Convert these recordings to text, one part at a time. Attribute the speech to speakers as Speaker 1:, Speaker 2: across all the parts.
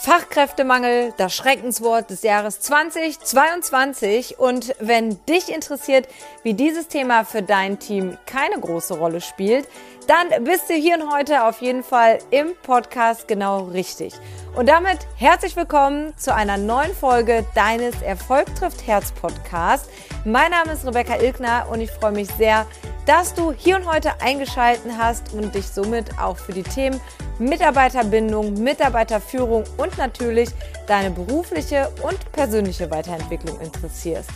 Speaker 1: Fachkräftemangel, das Schreckenswort des Jahres 2022. Und wenn dich interessiert, wie dieses Thema für dein Team keine große Rolle spielt, dann bist du hier und heute auf jeden Fall im Podcast genau richtig. Und damit herzlich willkommen zu einer neuen Folge deines Erfolg trifft Herz Podcast. Mein Name ist Rebecca Ilkner und ich freue mich sehr, dass du hier und heute eingeschalten hast und dich somit auch für die Themen Mitarbeiterbindung, Mitarbeiterführung und natürlich deine berufliche und persönliche Weiterentwicklung interessierst.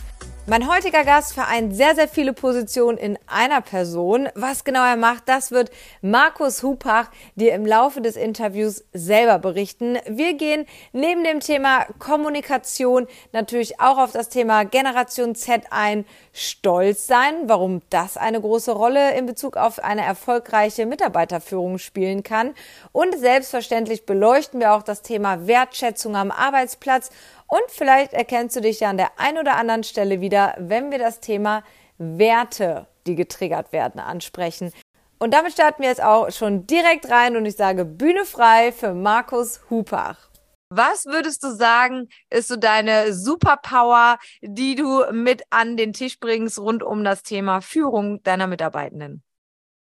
Speaker 1: Mein heutiger Gast vereint sehr, sehr viele Positionen in einer Person. Was genau er macht, das wird Markus Hupach dir im Laufe des Interviews selber berichten. Wir gehen neben dem Thema Kommunikation natürlich auch auf das Thema Generation Z ein. Stolz sein, warum das eine große Rolle in Bezug auf eine erfolgreiche Mitarbeiterführung spielen kann. Und selbstverständlich beleuchten wir auch das Thema Wertschätzung am Arbeitsplatz und vielleicht erkennst du dich ja an der einen oder anderen Stelle wieder, wenn wir das Thema Werte, die getriggert werden, ansprechen. Und damit starten wir jetzt auch schon direkt rein und ich sage Bühne frei für Markus Hupach. Was würdest du sagen, ist so deine Superpower, die du mit an den Tisch bringst rund um das Thema Führung deiner Mitarbeitenden?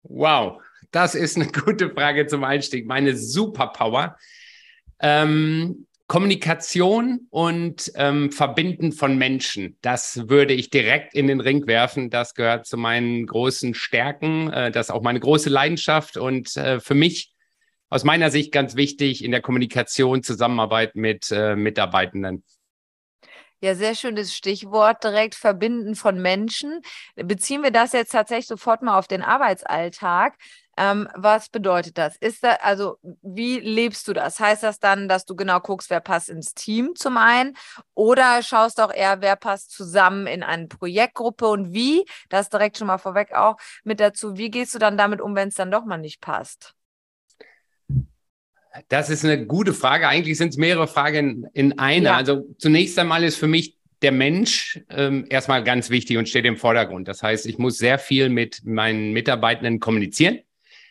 Speaker 2: Wow, das ist eine gute Frage zum Einstieg. Meine Superpower. Ähm, Kommunikation und ähm, Verbinden von Menschen, das würde ich direkt in den Ring werfen. Das gehört zu meinen großen Stärken. Äh, das ist auch meine große Leidenschaft und äh, für mich aus meiner Sicht ganz wichtig in der Kommunikation, Zusammenarbeit mit äh, Mitarbeitenden.
Speaker 1: Ja, sehr schönes Stichwort, direkt verbinden von Menschen. Beziehen wir das jetzt tatsächlich sofort mal auf den Arbeitsalltag. Ähm, was bedeutet das? Ist da, also, wie lebst du das? Heißt das dann, dass du genau guckst, wer passt ins Team zum einen? Oder schaust auch eher, wer passt zusammen in eine Projektgruppe und wie? Das direkt schon mal vorweg auch mit dazu. Wie gehst du dann damit um, wenn es dann doch mal nicht passt?
Speaker 2: Das ist eine gute Frage. Eigentlich sind es mehrere Fragen in einer. Ja. Also zunächst einmal ist für mich der Mensch ähm, erstmal ganz wichtig und steht im Vordergrund. Das heißt, ich muss sehr viel mit meinen Mitarbeitenden kommunizieren.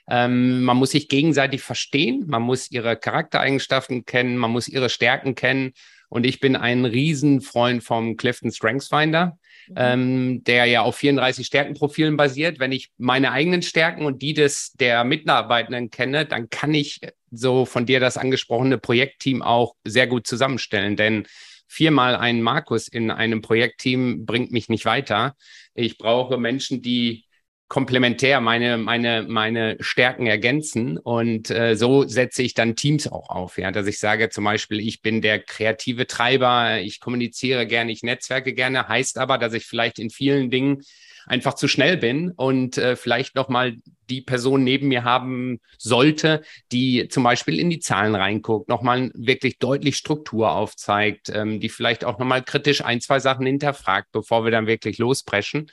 Speaker 2: Ähm, man muss sich gegenseitig verstehen, man muss ihre Charaktereigenschaften kennen, man muss ihre Stärken kennen. Und ich bin ein Riesenfreund vom Clifton Strengths Finder, mhm. ähm, der ja auf 34 Stärkenprofilen basiert. Wenn ich meine eigenen Stärken und die des der Mitarbeitenden kenne, dann kann ich so von dir das angesprochene Projektteam auch sehr gut zusammenstellen. Denn viermal ein Markus in einem Projektteam bringt mich nicht weiter. Ich brauche Menschen, die komplementär meine, meine, meine Stärken ergänzen. Und äh, so setze ich dann Teams auch auf, ja, dass ich sage zum Beispiel, ich bin der kreative Treiber, ich kommuniziere gerne, ich netzwerke gerne, heißt aber, dass ich vielleicht in vielen Dingen einfach zu schnell bin und äh, vielleicht nochmal die Person neben mir haben sollte, die zum Beispiel in die Zahlen reinguckt, nochmal wirklich deutlich Struktur aufzeigt, ähm, die vielleicht auch nochmal kritisch ein, zwei Sachen hinterfragt, bevor wir dann wirklich lospreschen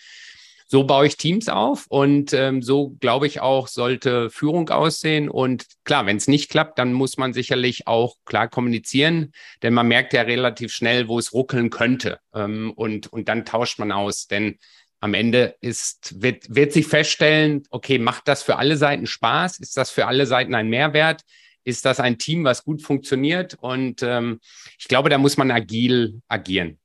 Speaker 2: so baue ich Teams auf und ähm, so glaube ich auch, sollte Führung aussehen. Und klar, wenn es nicht klappt, dann muss man sicherlich auch klar kommunizieren, denn man merkt ja relativ schnell, wo es ruckeln könnte. Ähm, und, und dann tauscht man aus. Denn am Ende ist, wird, wird sich feststellen, okay, macht das für alle Seiten Spaß? Ist das für alle Seiten ein Mehrwert? Ist das ein Team, was gut funktioniert? Und ähm, ich glaube, da muss man agil agieren.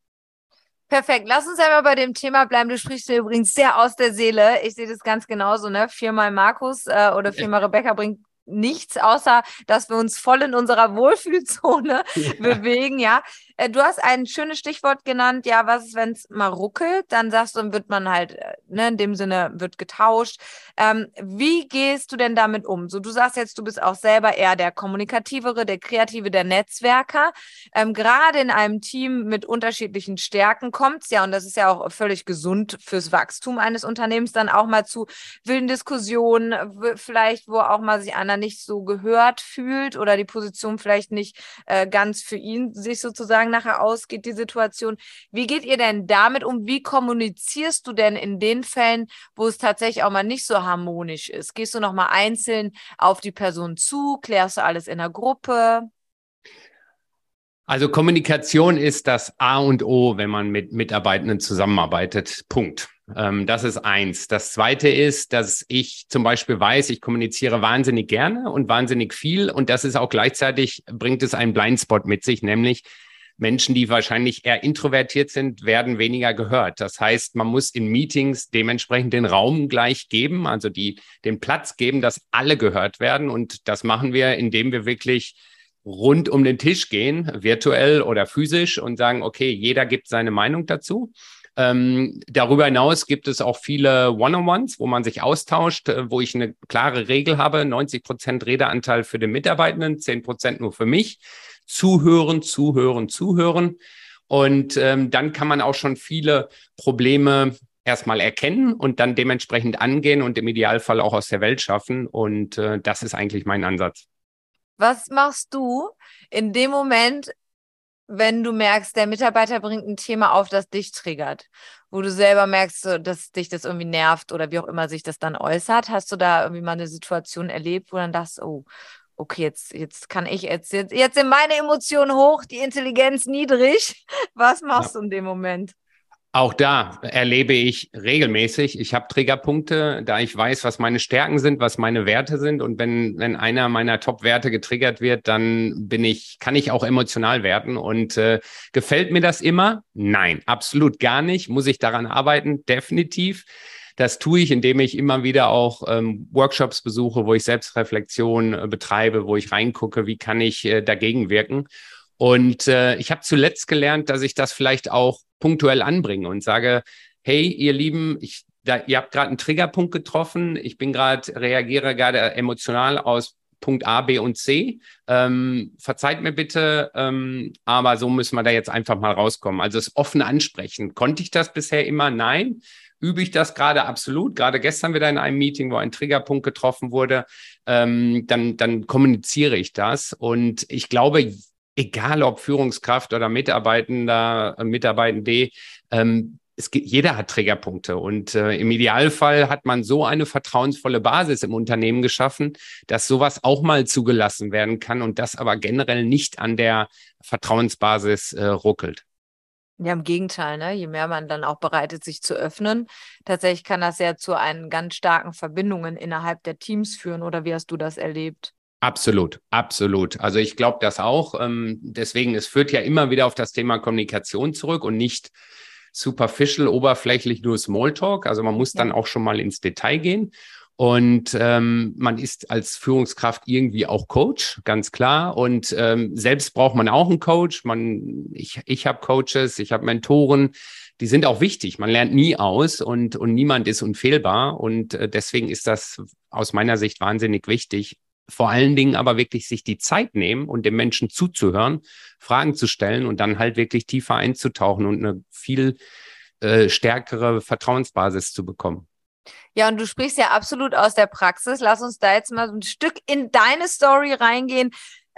Speaker 1: Perfekt. Lass uns einmal bei dem Thema bleiben. Du sprichst mir übrigens sehr aus der Seele. Ich sehe das ganz genauso, ne? Viermal Markus äh, oder viermal Rebecca bringt nichts, außer dass wir uns voll in unserer Wohlfühlzone ja. bewegen, ja. Äh, du hast ein schönes Stichwort genannt, ja, was ist, wenn es mal ruckelt? Dann sagst du, dann wird man halt, äh, ne, in dem Sinne wird getauscht. Ähm, wie gehst du denn damit um? So, du sagst jetzt, du bist auch selber eher der Kommunikativere, der Kreative, der Netzwerker. Ähm, Gerade in einem Team mit unterschiedlichen Stärken kommt es ja, und das ist ja auch völlig gesund fürs Wachstum eines Unternehmens, dann auch mal zu wilden Diskussionen, vielleicht, wo auch mal sich einer nicht so gehört fühlt oder die Position vielleicht nicht äh, ganz für ihn sich sozusagen Tagen nachher ausgeht, die Situation. Wie geht ihr denn damit um? Wie kommunizierst du denn in den Fällen, wo es tatsächlich auch mal nicht so harmonisch ist? Gehst du nochmal einzeln auf die Person zu? Klärst du alles in der Gruppe?
Speaker 2: Also Kommunikation ist das A und O, wenn man mit Mitarbeitenden zusammenarbeitet. Punkt. Ähm, das ist eins. Das zweite ist, dass ich zum Beispiel weiß, ich kommuniziere wahnsinnig gerne und wahnsinnig viel. Und das ist auch gleichzeitig, bringt es einen Blindspot mit sich, nämlich Menschen, die wahrscheinlich eher introvertiert sind, werden weniger gehört. Das heißt, man muss in Meetings dementsprechend den Raum gleich geben, also die, den Platz geben, dass alle gehört werden. Und das machen wir, indem wir wirklich rund um den Tisch gehen, virtuell oder physisch und sagen, okay, jeder gibt seine Meinung dazu. Ähm, darüber hinaus gibt es auch viele One-on-Ones, wo man sich austauscht, äh, wo ich eine klare Regel habe, 90 Prozent Redeanteil für den Mitarbeitenden, 10 Prozent nur für mich. Zuhören, zuhören, zuhören. Und ähm, dann kann man auch schon viele Probleme erstmal erkennen und dann dementsprechend angehen und im Idealfall auch aus der Welt schaffen. Und äh, das ist eigentlich mein Ansatz.
Speaker 1: Was machst du in dem Moment, wenn du merkst, der Mitarbeiter bringt ein Thema auf, das dich triggert, wo du selber merkst, dass dich das irgendwie nervt oder wie auch immer sich das dann äußert? Hast du da irgendwie mal eine Situation erlebt, wo dann dachtest, oh, okay, jetzt, jetzt kann ich, jetzt, jetzt, jetzt sind meine Emotionen hoch, die Intelligenz niedrig. Was machst ja. du in dem Moment?
Speaker 2: Auch da erlebe ich regelmäßig, ich habe Triggerpunkte, da ich weiß, was meine Stärken sind, was meine Werte sind. Und wenn, wenn einer meiner Top-Werte getriggert wird, dann bin ich, kann ich auch emotional werden. Und äh, gefällt mir das immer? Nein, absolut gar nicht. Muss ich daran arbeiten? Definitiv. Das tue ich, indem ich immer wieder auch ähm, Workshops besuche, wo ich Selbstreflexion äh, betreibe, wo ich reingucke, wie kann ich äh, dagegen wirken. Und äh, ich habe zuletzt gelernt, dass ich das vielleicht auch punktuell anbringe und sage, hey, ihr Lieben, ich, da, ihr habt gerade einen Triggerpunkt getroffen. Ich bin gerade, reagiere gerade emotional aus Punkt A, B und C. Ähm, verzeiht mir bitte, ähm, aber so müssen wir da jetzt einfach mal rauskommen. Also das offene Ansprechen. Konnte ich das bisher immer? Nein. Übe ich das gerade absolut? Gerade gestern wieder in einem Meeting, wo ein Triggerpunkt getroffen wurde, ähm, dann, dann kommuniziere ich das. Und ich glaube, egal ob Führungskraft oder Mitarbeitender, äh, Mitarbeitende, ähm, es jeder hat Triggerpunkte und äh, im Idealfall hat man so eine vertrauensvolle Basis im Unternehmen geschaffen, dass sowas auch mal zugelassen werden kann und das aber generell nicht an der Vertrauensbasis äh, ruckelt.
Speaker 1: Ja, im Gegenteil, ne? je mehr man dann auch bereit ist, sich zu öffnen, tatsächlich kann das ja zu einen ganz starken Verbindungen innerhalb der Teams führen. Oder wie hast du das erlebt?
Speaker 2: Absolut, absolut. Also ich glaube das auch. Ähm, deswegen, es führt ja immer wieder auf das Thema Kommunikation zurück und nicht superficial, oberflächlich nur Smalltalk. Also man muss ja. dann auch schon mal ins Detail gehen. Und ähm, man ist als Führungskraft irgendwie auch Coach, ganz klar. Und ähm, selbst braucht man auch einen Coach. Man, ich, ich habe Coaches, ich habe Mentoren, die sind auch wichtig. Man lernt nie aus und, und niemand ist unfehlbar. Und äh, deswegen ist das aus meiner Sicht wahnsinnig wichtig, vor allen Dingen aber wirklich sich die Zeit nehmen und dem Menschen zuzuhören, Fragen zu stellen und dann halt wirklich tiefer einzutauchen und eine viel äh, stärkere Vertrauensbasis zu bekommen.
Speaker 1: Ja, und du sprichst ja absolut aus der Praxis. Lass uns da jetzt mal ein Stück in deine Story reingehen.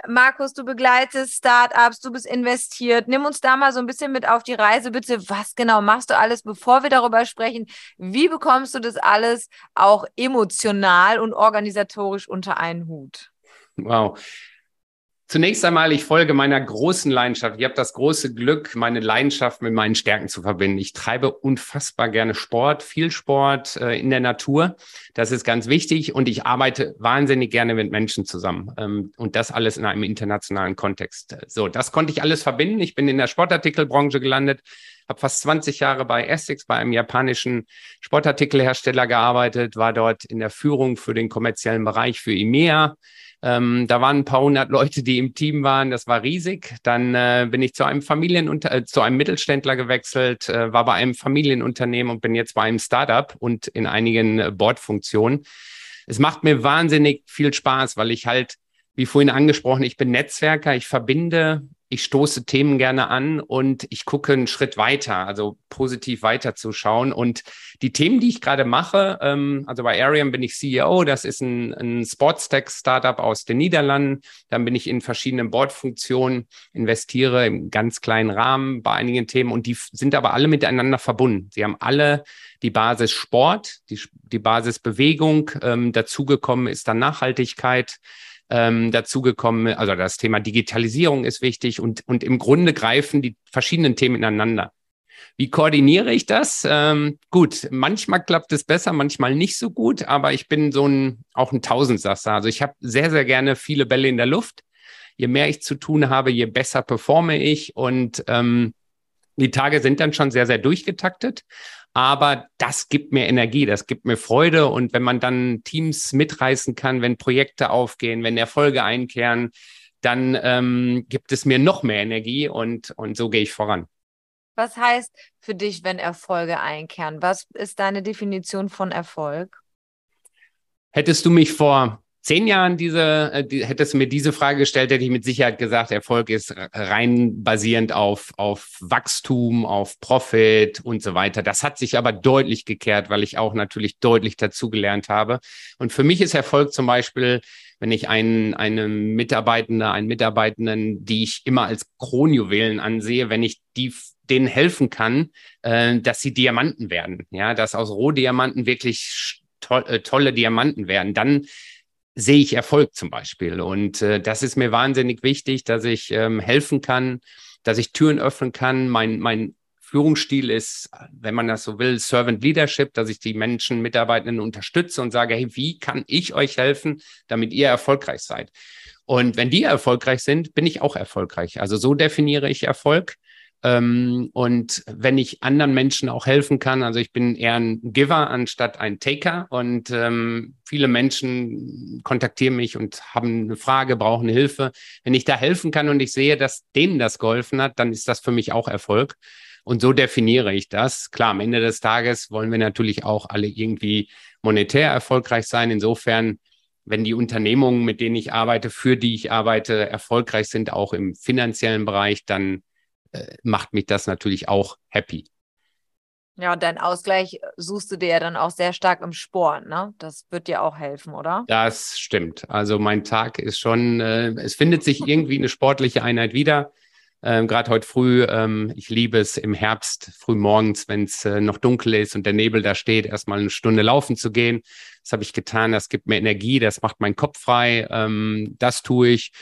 Speaker 1: Markus, du begleitest Startups, du bist investiert. Nimm uns da mal so ein bisschen mit auf die Reise, bitte. Was genau machst du alles, bevor wir darüber sprechen? Wie bekommst du das alles auch emotional und organisatorisch unter einen Hut?
Speaker 2: Wow. Zunächst einmal, ich folge meiner großen Leidenschaft. Ich habe das große Glück, meine Leidenschaft mit meinen Stärken zu verbinden. Ich treibe unfassbar gerne Sport, viel Sport äh, in der Natur. Das ist ganz wichtig und ich arbeite wahnsinnig gerne mit Menschen zusammen ähm, und das alles in einem internationalen Kontext. So, das konnte ich alles verbinden. Ich bin in der Sportartikelbranche gelandet, habe fast 20 Jahre bei Essex, bei einem japanischen Sportartikelhersteller gearbeitet, war dort in der Führung für den kommerziellen Bereich für EMEA ähm, da waren ein paar hundert Leute, die im Team waren. Das war riesig. Dann äh, bin ich zu einem Familienunter äh, zu einem Mittelständler gewechselt, äh, war bei einem Familienunternehmen und bin jetzt bei einem Startup und in einigen äh, Bordfunktionen. Es macht mir wahnsinnig viel Spaß, weil ich halt, wie vorhin angesprochen, ich bin Netzwerker, ich verbinde ich stoße Themen gerne an und ich gucke einen Schritt weiter, also positiv weiterzuschauen. Und die Themen, die ich gerade mache, ähm, also bei Arium bin ich CEO, das ist ein, ein Sportstech-Startup aus den Niederlanden. Dann bin ich in verschiedenen Boardfunktionen, investiere im ganz kleinen Rahmen bei einigen Themen und die sind aber alle miteinander verbunden. Sie haben alle die Basis Sport, die, die Basis Bewegung, ähm, dazugekommen ist dann Nachhaltigkeit ähm, dazugekommen. Also das Thema Digitalisierung ist wichtig und, und im Grunde greifen die verschiedenen Themen ineinander. Wie koordiniere ich das? Ähm, gut, manchmal klappt es besser, manchmal nicht so gut, aber ich bin so ein auch ein Tausendsasser. Also ich habe sehr, sehr gerne viele Bälle in der Luft. Je mehr ich zu tun habe, je besser performe ich und ähm, die Tage sind dann schon sehr, sehr durchgetaktet. Aber das gibt mir Energie, das gibt mir Freude. Und wenn man dann Teams mitreißen kann, wenn Projekte aufgehen, wenn Erfolge einkehren, dann ähm, gibt es mir noch mehr Energie und, und so gehe ich voran.
Speaker 1: Was heißt für dich, wenn Erfolge einkehren? Was ist deine Definition von Erfolg?
Speaker 2: Hättest du mich vor zehn Jahren diese, äh, die, hättest du mir diese Frage gestellt, hätte ich mit Sicherheit gesagt, Erfolg ist rein basierend auf, auf Wachstum, auf Profit und so weiter. Das hat sich aber deutlich gekehrt, weil ich auch natürlich deutlich dazugelernt habe. Und für mich ist Erfolg zum Beispiel, wenn ich einen, einen Mitarbeitende, einen Mitarbeitenden, die ich immer als Kronjuwelen ansehe, wenn ich die denen helfen kann, äh, dass sie Diamanten werden, ja, dass aus Rohdiamanten wirklich äh, tolle Diamanten werden, dann sehe ich Erfolg zum Beispiel. Und äh, das ist mir wahnsinnig wichtig, dass ich ähm, helfen kann, dass ich Türen öffnen kann. Mein, mein Führungsstil ist, wenn man das so will, Servant Leadership, dass ich die Menschen, Mitarbeitenden unterstütze und sage, hey, wie kann ich euch helfen, damit ihr erfolgreich seid? Und wenn die erfolgreich sind, bin ich auch erfolgreich. Also so definiere ich Erfolg. Ähm, und wenn ich anderen Menschen auch helfen kann, also ich bin eher ein Giver anstatt ein Taker und ähm, viele Menschen kontaktieren mich und haben eine Frage, brauchen Hilfe. Wenn ich da helfen kann und ich sehe, dass denen das geholfen hat, dann ist das für mich auch Erfolg. Und so definiere ich das. Klar, am Ende des Tages wollen wir natürlich auch alle irgendwie monetär erfolgreich sein. Insofern wenn die Unternehmungen, mit denen ich arbeite, für die ich arbeite, erfolgreich sind, auch im finanziellen Bereich, dann äh, macht mich das natürlich auch happy.
Speaker 1: Ja, und deinen Ausgleich suchst du dir ja dann auch sehr stark im Sport, ne? Das wird dir auch helfen, oder?
Speaker 2: Das stimmt. Also mein Tag ist schon, äh, es findet sich irgendwie eine sportliche Einheit wieder. Ähm, Gerade heute früh, ähm, ich liebe es im Herbst, früh morgens, wenn es äh, noch dunkel ist und der Nebel da steht, erstmal eine Stunde laufen zu gehen. Das habe ich getan, das gibt mir Energie, das macht meinen Kopf frei. Ähm, das tue ich.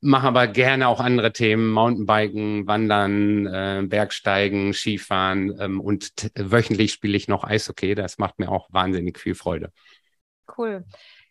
Speaker 2: Mache aber gerne auch andere Themen, Mountainbiken, Wandern, äh, Bergsteigen, Skifahren ähm, und wöchentlich spiele ich noch Eishockey. Das macht mir auch wahnsinnig viel Freude.
Speaker 1: Cool.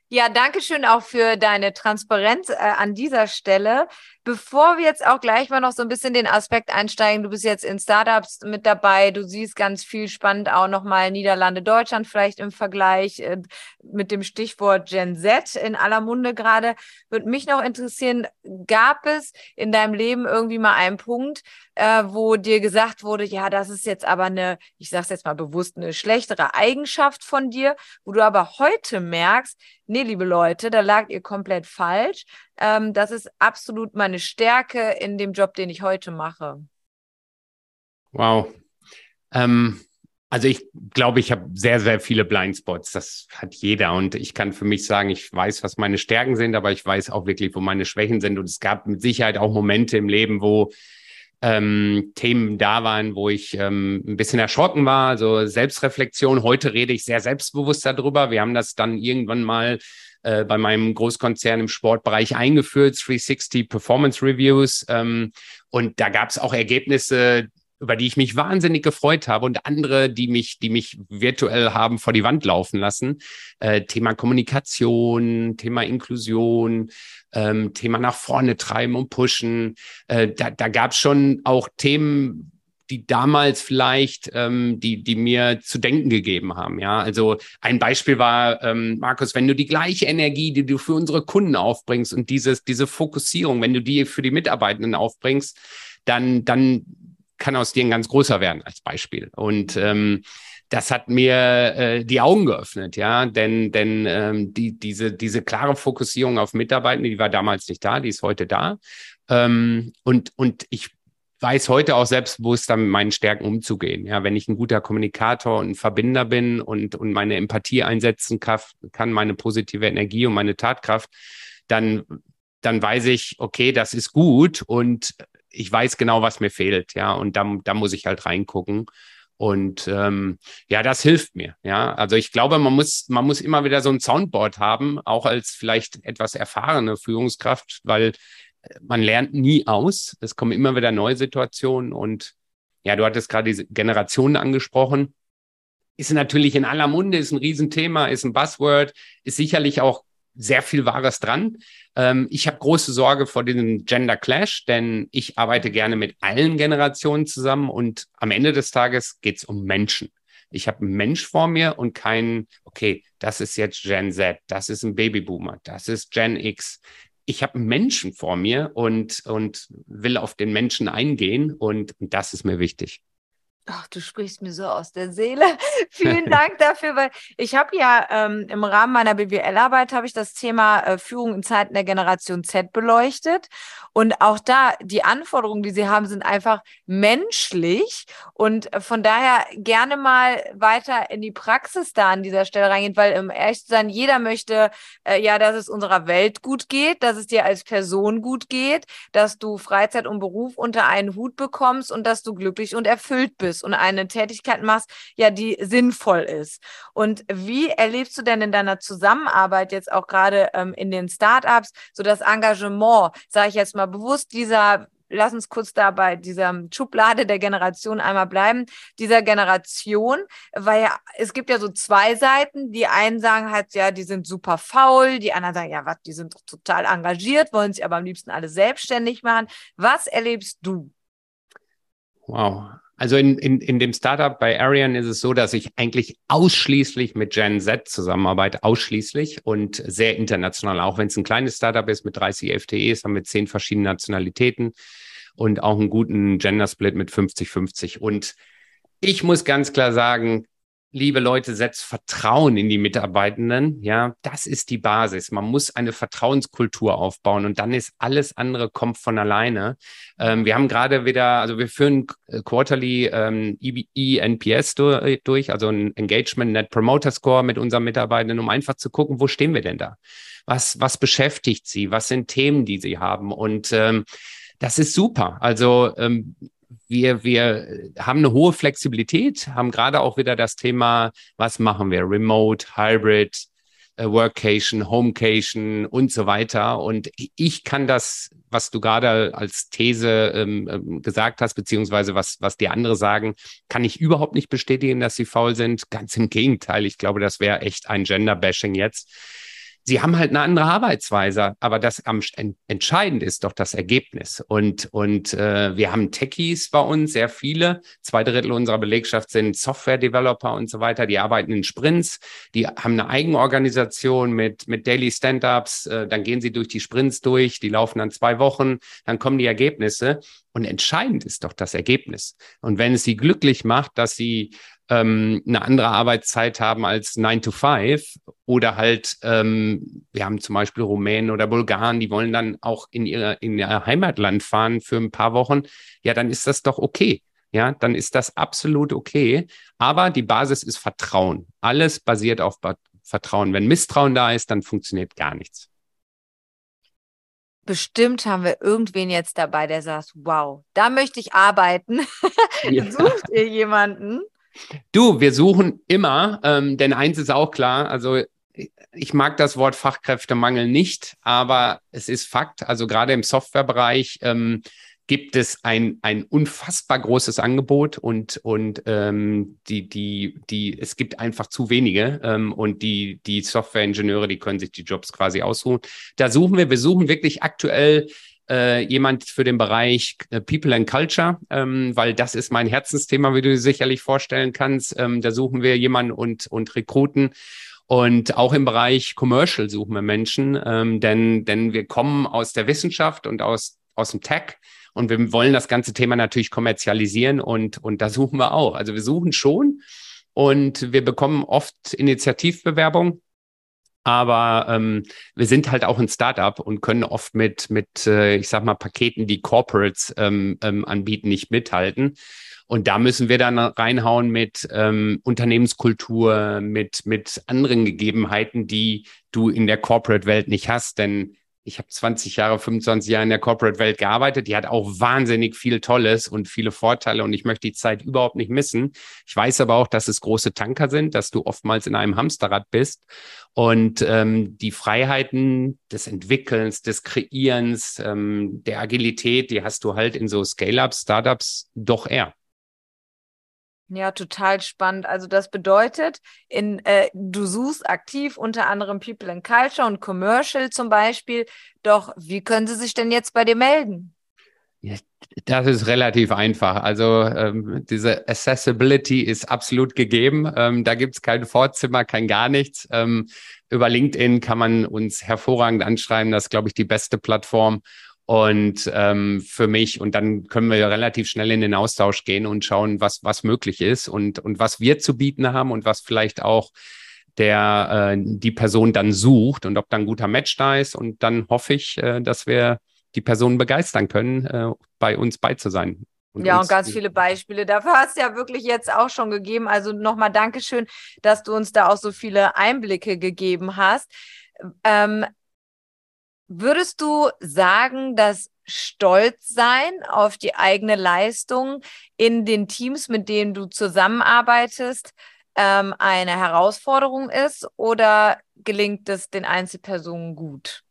Speaker 1: Ja, danke schön auch für deine Transparenz äh, an dieser Stelle. Bevor wir jetzt auch gleich mal noch so ein bisschen den Aspekt einsteigen, du bist jetzt in Startups mit dabei, du siehst ganz viel spannend auch nochmal Niederlande, Deutschland vielleicht im Vergleich äh, mit dem Stichwort Gen Z in aller Munde gerade. Würde mich noch interessieren, gab es in deinem Leben irgendwie mal einen Punkt, äh, wo dir gesagt wurde, ja, das ist jetzt aber eine, ich sage es jetzt mal bewusst, eine schlechtere Eigenschaft von dir, wo du aber heute merkst, nee, liebe Leute, da lag ihr komplett falsch. Ähm, das ist absolut meine Stärke in dem Job, den ich heute mache.
Speaker 2: Wow. Ähm, also ich glaube, ich habe sehr, sehr viele Blindspots. Das hat jeder. Und ich kann für mich sagen, ich weiß, was meine Stärken sind, aber ich weiß auch wirklich, wo meine Schwächen sind. Und es gab mit Sicherheit auch Momente im Leben, wo ähm, Themen da waren, wo ich ähm, ein bisschen erschrocken war. Also Selbstreflexion. Heute rede ich sehr selbstbewusst darüber. Wir haben das dann irgendwann mal äh, bei meinem Großkonzern im Sportbereich eingeführt, 360 Performance Reviews. Ähm, und da gab es auch Ergebnisse, über die ich mich wahnsinnig gefreut habe und andere, die mich, die mich virtuell haben vor die Wand laufen lassen. Äh, Thema Kommunikation, Thema Inklusion, ähm, Thema nach vorne treiben und pushen. Äh, da da gab es schon auch Themen, die damals vielleicht, ähm, die, die mir zu denken gegeben haben. Ja, also ein Beispiel war, ähm, Markus, wenn du die gleiche Energie, die du für unsere Kunden aufbringst und dieses, diese Fokussierung, wenn du die für die Mitarbeitenden aufbringst, dann, dann kann aus dir ein ganz großer werden als Beispiel. Und ähm, das hat mir äh, die Augen geöffnet, ja, denn denn ähm, die diese diese klare Fokussierung auf Mitarbeitende, die war damals nicht da, die ist heute da. Ähm, und und ich weiß heute auch selbstbewusst mit meinen Stärken umzugehen. Ja, wenn ich ein guter Kommunikator und ein Verbinder bin und und meine Empathie einsetzen kann, meine positive Energie und meine Tatkraft, dann dann weiß ich, okay, das ist gut und ich weiß genau, was mir fehlt, ja, und da, da muss ich halt reingucken. Und ähm, ja, das hilft mir. Ja, also ich glaube, man muss, man muss immer wieder so ein Soundboard haben, auch als vielleicht etwas erfahrene Führungskraft, weil äh, man lernt nie aus. Es kommen immer wieder neue Situationen und Ja, du hattest gerade diese Generationen angesprochen. Ist natürlich in aller Munde, ist ein Riesenthema, ist ein Buzzword, ist sicherlich auch sehr viel Wahres dran. Ähm, ich habe große Sorge vor diesem Gender Clash, denn ich arbeite gerne mit allen Generationen zusammen und am Ende des Tages geht es um Menschen. Ich habe einen Mensch vor mir und keinen, okay, das ist jetzt Gen Z, das ist ein Babyboomer, das ist Gen X. Ich habe einen Menschen vor mir und, und will auf den Menschen eingehen und, und das ist mir wichtig.
Speaker 1: Ach, du sprichst mir so aus der Seele. Vielen Dank dafür, weil ich habe ja ähm, im Rahmen meiner BWL-Arbeit habe ich das Thema äh, Führung in Zeiten der Generation Z beleuchtet. Und auch da die Anforderungen, die sie haben, sind einfach menschlich. Und äh, von daher gerne mal weiter in die Praxis da an dieser Stelle reingehen, weil im ehrlich zu sein, jeder möchte äh, ja, dass es unserer Welt gut geht, dass es dir als Person gut geht, dass du Freizeit und Beruf unter einen Hut bekommst und dass du glücklich und erfüllt bist bist und eine Tätigkeit machst, ja, die sinnvoll ist. Und wie erlebst du denn in deiner Zusammenarbeit jetzt auch gerade ähm, in den Startups so das Engagement, sage ich jetzt mal bewusst, dieser lass uns kurz da bei dieser Schublade der Generation einmal bleiben, dieser Generation, weil ja, es gibt ja so zwei Seiten. Die einen sagen halt, ja, die sind super faul, die anderen sagen, ja, was, die sind doch total engagiert, wollen sich aber am liebsten alle selbstständig machen. Was erlebst du?
Speaker 2: Wow. Also in, in, in dem Startup bei Arian ist es so, dass ich eigentlich ausschließlich mit Gen Z zusammenarbeite, ausschließlich und sehr international. Auch wenn es ein kleines Startup ist mit 30 FTEs, haben wir zehn verschiedene Nationalitäten und auch einen guten Gender-Split mit 50-50. Und ich muss ganz klar sagen, liebe Leute, setzt Vertrauen in die Mitarbeitenden. Ja, das ist die Basis. Man muss eine Vertrauenskultur aufbauen und dann ist alles andere kommt von alleine. Ähm, wir haben gerade wieder, also wir führen äh, quarterly ähm, ENPS durch, also ein Engagement Net Promoter Score mit unseren Mitarbeitenden, um einfach zu gucken, wo stehen wir denn da? Was, was beschäftigt sie? Was sind Themen, die sie haben? Und ähm, das ist super. Also ähm, wir, wir haben eine hohe Flexibilität, haben gerade auch wieder das Thema, was machen wir? Remote, Hybrid, äh, Workation, Homecation und so weiter. Und ich kann das, was du gerade als These ähm, ähm, gesagt hast, beziehungsweise was, was die andere sagen, kann ich überhaupt nicht bestätigen, dass sie faul sind. Ganz im Gegenteil. Ich glaube, das wäre echt ein Gender-Bashing jetzt sie haben halt eine andere Arbeitsweise, aber das am entscheidend ist doch das Ergebnis. Und, und äh, wir haben Techies bei uns, sehr viele. Zwei Drittel unserer Belegschaft sind Software-Developer und so weiter. Die arbeiten in Sprints, die haben eine Eigenorganisation mit, mit Daily Stand-ups. Äh, dann gehen sie durch die Sprints durch, die laufen dann zwei Wochen, dann kommen die Ergebnisse. Und entscheidend ist doch das Ergebnis. Und wenn es sie glücklich macht, dass sie ähm, eine andere Arbeitszeit haben als 9 to 5 oder halt, ähm, wir haben zum Beispiel Rumänen oder Bulgaren, die wollen dann auch in, ihre, in ihr Heimatland fahren für ein paar Wochen, ja, dann ist das doch okay. Ja, dann ist das absolut okay. Aber die Basis ist Vertrauen. Alles basiert auf Vertrauen. Wenn Misstrauen da ist, dann funktioniert gar nichts.
Speaker 1: Bestimmt haben wir irgendwen jetzt dabei, der sagt, wow, da möchte ich arbeiten. Ja. Sucht ihr jemanden?
Speaker 2: Du, wir suchen immer, ähm, denn eins ist auch klar, also ich mag das Wort Fachkräftemangel nicht, aber es ist Fakt. Also gerade im Softwarebereich ähm, gibt es ein, ein unfassbar großes Angebot und, und ähm, die, die, die, es gibt einfach zu wenige ähm, und die, die Softwareingenieure, die können sich die Jobs quasi ausruhen. Da suchen wir, wir suchen wirklich aktuell äh, jemand für den Bereich äh, People and Culture, ähm, weil das ist mein Herzensthema, wie du dir sicherlich vorstellen kannst. Ähm, da suchen wir jemanden und, und Rekruten. Und auch im Bereich Commercial suchen wir Menschen, ähm, denn, denn wir kommen aus der Wissenschaft und aus, aus dem Tech und wir wollen das ganze Thema natürlich kommerzialisieren und, und da suchen wir auch. Also wir suchen schon und wir bekommen oft Initiativbewerbungen aber ähm, wir sind halt auch ein Startup und können oft mit, mit äh, ich sag mal, Paketen, die Corporates ähm, ähm, anbieten, nicht mithalten. Und da müssen wir dann reinhauen mit ähm, Unternehmenskultur, mit, mit anderen Gegebenheiten, die du in der Corporate-Welt nicht hast. Denn ich habe 20 Jahre, 25 Jahre in der Corporate-Welt gearbeitet. Die hat auch wahnsinnig viel Tolles und viele Vorteile und ich möchte die Zeit überhaupt nicht missen. Ich weiß aber auch, dass es große Tanker sind, dass du oftmals in einem Hamsterrad bist und ähm, die Freiheiten des Entwickelns, des Kreierens, ähm, der Agilität, die hast du halt in so Scale-Ups, Startups doch eher.
Speaker 1: Ja, total spannend. Also das bedeutet, in, äh, du suchst aktiv unter anderem People in Culture und Commercial zum Beispiel. Doch wie können sie sich denn jetzt bei dir melden?
Speaker 2: Das ist relativ einfach. Also ähm, diese Accessibility ist absolut gegeben. Ähm, da gibt es kein Vorzimmer, kein gar nichts. Ähm, über LinkedIn kann man uns hervorragend anschreiben. Das ist, glaube ich, die beste Plattform. Und ähm, für mich, und dann können wir relativ schnell in den Austausch gehen und schauen, was, was möglich ist und, und was wir zu bieten haben und was vielleicht auch der äh, die Person dann sucht und ob dann ein guter Match da ist. Und dann hoffe ich, äh, dass wir die Personen begeistern können, äh, bei uns bei zu sein.
Speaker 1: Und ja, und ganz viele Beispiele. Dafür hast du ja wirklich jetzt auch schon gegeben. Also nochmal Dankeschön, dass du uns da auch so viele Einblicke gegeben hast. Ähm, Würdest du sagen, dass Stolz sein auf die eigene Leistung in den Teams, mit denen du zusammenarbeitest, ähm, eine Herausforderung ist oder gelingt es den Einzelpersonen gut?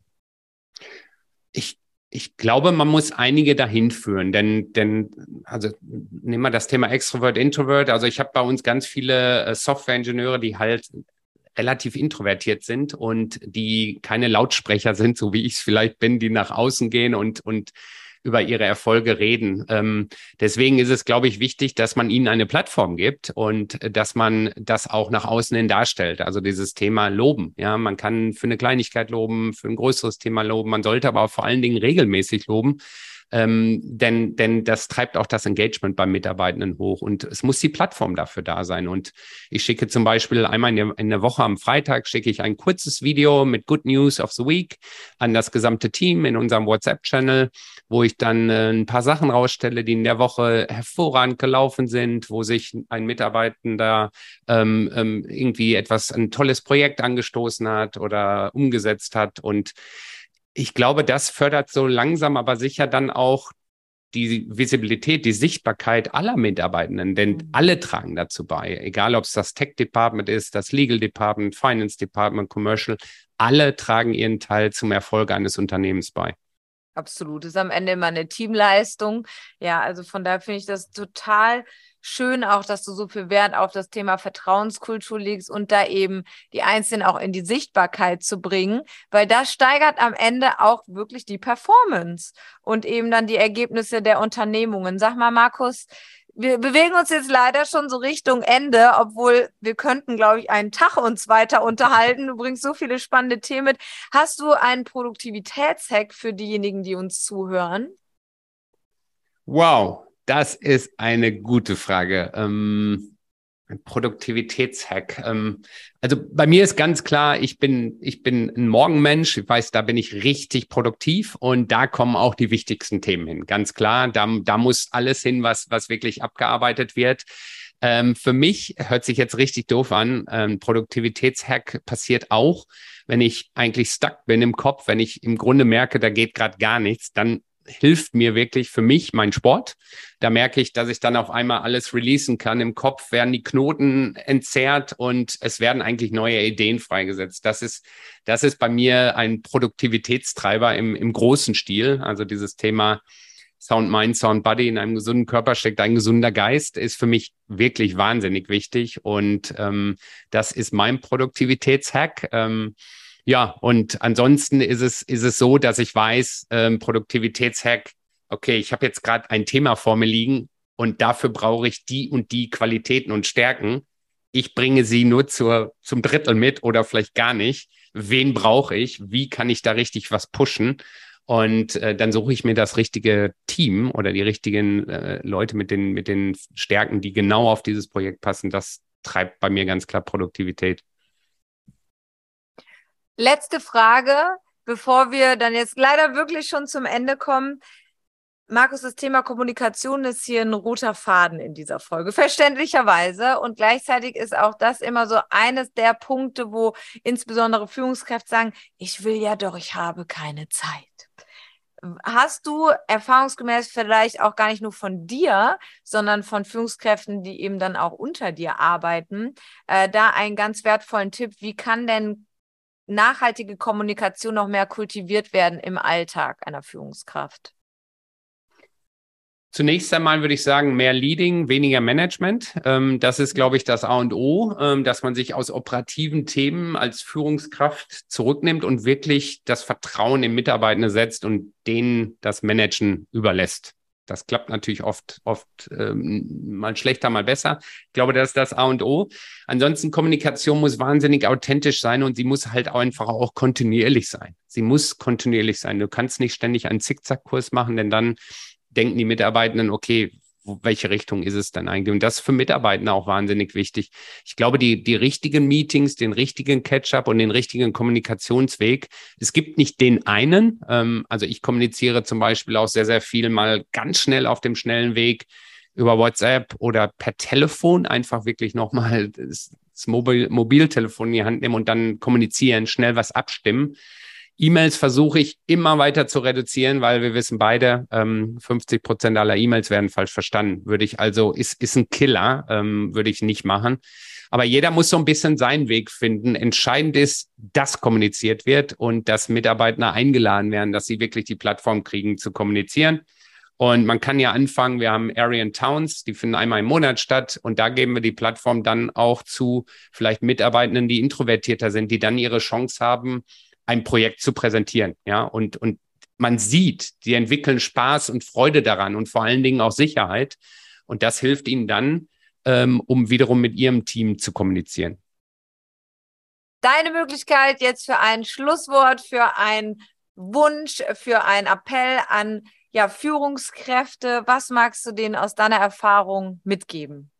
Speaker 2: Ich, ich glaube, man muss einige dahin führen, denn, denn also nehmen wir das Thema Extrovert, Introvert. Also ich habe bei uns ganz viele äh, Software-Ingenieure, die halt relativ introvertiert sind und die keine Lautsprecher sind, so wie ich es vielleicht bin, die nach außen gehen und, und über ihre Erfolge reden. Ähm, deswegen ist es, glaube ich, wichtig, dass man ihnen eine Plattform gibt und dass man das auch nach außen hin darstellt. Also dieses Thema Loben. Ja, man kann für eine Kleinigkeit loben, für ein größeres Thema loben. Man sollte aber auch vor allen Dingen regelmäßig loben, ähm, denn, denn das treibt auch das Engagement beim Mitarbeitenden hoch und es muss die Plattform dafür da sein. Und ich schicke zum Beispiel einmal in der, Woche am Freitag schicke ich ein kurzes Video mit Good News of the Week an das gesamte Team in unserem WhatsApp-Channel, wo ich dann äh, ein paar Sachen rausstelle, die in der Woche hervorragend gelaufen sind, wo sich ein Mitarbeitender ähm, ähm, irgendwie etwas, ein tolles Projekt angestoßen hat oder umgesetzt hat und ich glaube, das fördert so langsam, aber sicher dann auch die Visibilität, die Sichtbarkeit aller Mitarbeitenden, denn mhm. alle tragen dazu bei, egal ob es das Tech Department ist, das Legal Department, Finance Department, Commercial, alle tragen ihren Teil zum Erfolg eines Unternehmens bei.
Speaker 1: Absolut, das ist am Ende immer eine Teamleistung. Ja, also von daher finde ich das total schön auch, dass du so viel Wert auf das Thema Vertrauenskultur legst und da eben die Einzelnen auch in die Sichtbarkeit zu bringen, weil das steigert am Ende auch wirklich die Performance und eben dann die Ergebnisse der Unternehmungen. Sag mal, Markus, wir bewegen uns jetzt leider schon so Richtung Ende, obwohl wir könnten, glaube ich, einen Tag uns weiter unterhalten. Du bringst so viele spannende Themen mit. Hast du einen Produktivitätshack für diejenigen, die uns zuhören?
Speaker 2: Wow, das ist eine gute Frage. Ähm, Produktivitätshack. Ähm, also bei mir ist ganz klar, ich bin, ich bin ein Morgenmensch. Ich weiß, da bin ich richtig produktiv und da kommen auch die wichtigsten Themen hin. Ganz klar, da, da muss alles hin, was, was wirklich abgearbeitet wird. Ähm, für mich hört sich jetzt richtig doof an. Ähm, Produktivitätshack passiert auch, wenn ich eigentlich stuck bin im Kopf, wenn ich im Grunde merke, da geht gerade gar nichts, dann hilft mir wirklich für mich mein Sport. Da merke ich, dass ich dann auf einmal alles releasen kann. Im Kopf werden die Knoten entzerrt und es werden eigentlich neue Ideen freigesetzt. Das ist, das ist bei mir ein Produktivitätstreiber im, im großen Stil. Also dieses Thema Sound Mind, Sound Body in einem gesunden Körper steckt ein gesunder Geist, ist für mich wirklich wahnsinnig wichtig. Und ähm, das ist mein Produktivitätshack. Ähm, ja, und ansonsten ist es, ist es so, dass ich weiß, ähm, Produktivitätshack, okay, ich habe jetzt gerade ein Thema vor mir liegen und dafür brauche ich die und die Qualitäten und Stärken. Ich bringe sie nur zur, zum Drittel mit oder vielleicht gar nicht. Wen brauche ich? Wie kann ich da richtig was pushen? Und äh, dann suche ich mir das richtige Team oder die richtigen äh, Leute mit den, mit den Stärken, die genau auf dieses Projekt passen. Das treibt bei mir ganz klar Produktivität.
Speaker 1: Letzte Frage, bevor wir dann jetzt leider wirklich schon zum Ende kommen. Markus, das Thema Kommunikation ist hier ein roter Faden in dieser Folge, verständlicherweise. Und gleichzeitig ist auch das immer so eines der Punkte, wo insbesondere Führungskräfte sagen, ich will ja doch, ich habe keine Zeit. Hast du erfahrungsgemäß vielleicht auch gar nicht nur von dir, sondern von Führungskräften, die eben dann auch unter dir arbeiten, äh, da einen ganz wertvollen Tipp, wie kann denn nachhaltige Kommunikation noch mehr kultiviert werden im Alltag einer Führungskraft?
Speaker 2: Zunächst einmal würde ich sagen, mehr Leading, weniger Management. Ähm, das ist, glaube ich, das A und O, ähm, dass man sich aus operativen Themen als Führungskraft zurücknimmt und wirklich das Vertrauen in Mitarbeitende setzt und denen das Managen überlässt. Das klappt natürlich oft, oft ähm, mal schlechter, mal besser. Ich glaube, das ist das A und O. Ansonsten Kommunikation muss wahnsinnig authentisch sein und sie muss halt auch einfach auch kontinuierlich sein. Sie muss kontinuierlich sein. Du kannst nicht ständig einen Zickzackkurs machen, denn dann denken die Mitarbeitenden, okay, welche Richtung ist es dann eigentlich? Und das ist für Mitarbeiter auch wahnsinnig wichtig. Ich glaube, die, die richtigen Meetings, den richtigen Catch-up und den richtigen Kommunikationsweg, es gibt nicht den einen. Ähm, also ich kommuniziere zum Beispiel auch sehr, sehr viel mal ganz schnell auf dem schnellen Weg über WhatsApp oder per Telefon einfach wirklich nochmal das, das Mobil Mobiltelefon in die Hand nehmen und dann kommunizieren, schnell was abstimmen. E-Mails versuche ich immer weiter zu reduzieren, weil wir wissen beide, ähm, 50 Prozent aller E-Mails werden falsch verstanden. Würde ich also, ist, ist ein Killer, ähm, würde ich nicht machen. Aber jeder muss so ein bisschen seinen Weg finden. Entscheidend ist, dass kommuniziert wird und dass Mitarbeiter eingeladen werden, dass sie wirklich die Plattform kriegen zu kommunizieren. Und man kann ja anfangen, wir haben Aryan Towns, die finden einmal im Monat statt und da geben wir die Plattform dann auch zu vielleicht Mitarbeitenden, die introvertierter sind, die dann ihre Chance haben, ein Projekt zu präsentieren. Ja, und, und man sieht, die entwickeln Spaß und Freude daran und vor allen Dingen auch Sicherheit. Und das hilft ihnen dann, ähm, um wiederum mit ihrem Team zu kommunizieren.
Speaker 1: Deine Möglichkeit jetzt für ein Schlusswort, für einen Wunsch, für einen Appell an ja, Führungskräfte. Was magst du denen aus deiner Erfahrung mitgeben?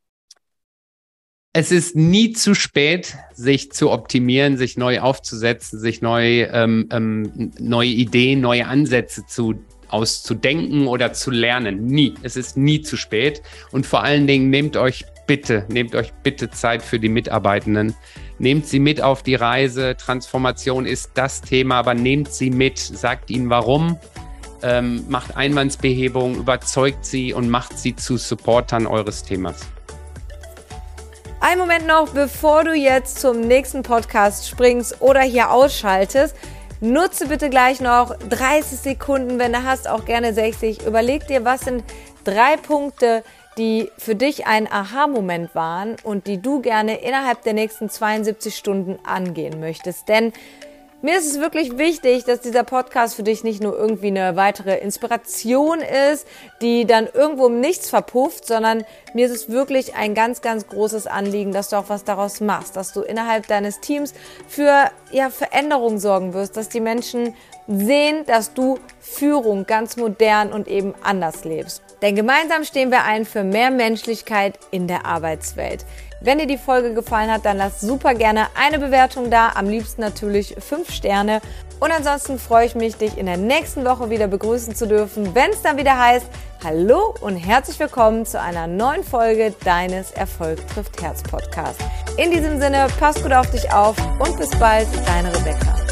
Speaker 2: Es ist nie zu spät, sich zu optimieren, sich neu aufzusetzen, sich neu, ähm, ähm, neue Ideen, neue Ansätze zu, auszudenken oder zu lernen. Nie. Es ist nie zu spät. Und vor allen Dingen nehmt euch bitte, nehmt euch bitte Zeit für die Mitarbeitenden. Nehmt sie mit auf die Reise. Transformation ist das Thema, aber nehmt sie mit, sagt ihnen warum. Ähm, macht Einwandsbehebung, überzeugt sie und macht sie zu Supportern eures Themas.
Speaker 1: Ein Moment noch, bevor du jetzt zum nächsten Podcast springst oder hier ausschaltest. Nutze bitte gleich noch 30 Sekunden, wenn du hast, auch gerne 60. Überleg dir, was sind drei Punkte, die für dich ein Aha-Moment waren und die du gerne innerhalb der nächsten 72 Stunden angehen möchtest. Denn mir ist es wirklich wichtig, dass dieser Podcast für dich nicht nur irgendwie eine weitere Inspiration ist, die dann irgendwo im Nichts verpufft, sondern mir ist es wirklich ein ganz, ganz großes Anliegen, dass du auch was daraus machst, dass du innerhalb deines Teams für ja, Veränderung sorgen wirst, dass die Menschen sehen, dass du Führung ganz modern und eben anders lebst. Denn gemeinsam stehen wir ein für mehr Menschlichkeit in der Arbeitswelt. Wenn dir die Folge gefallen hat, dann lass super gerne eine Bewertung da, am liebsten natürlich fünf Sterne. Und ansonsten freue ich mich, dich in der nächsten Woche wieder begrüßen zu dürfen, wenn es dann wieder heißt, hallo und herzlich willkommen zu einer neuen Folge deines Erfolg trifft Herz Podcast. In diesem Sinne, pass gut auf dich auf und bis bald, deine Rebecca.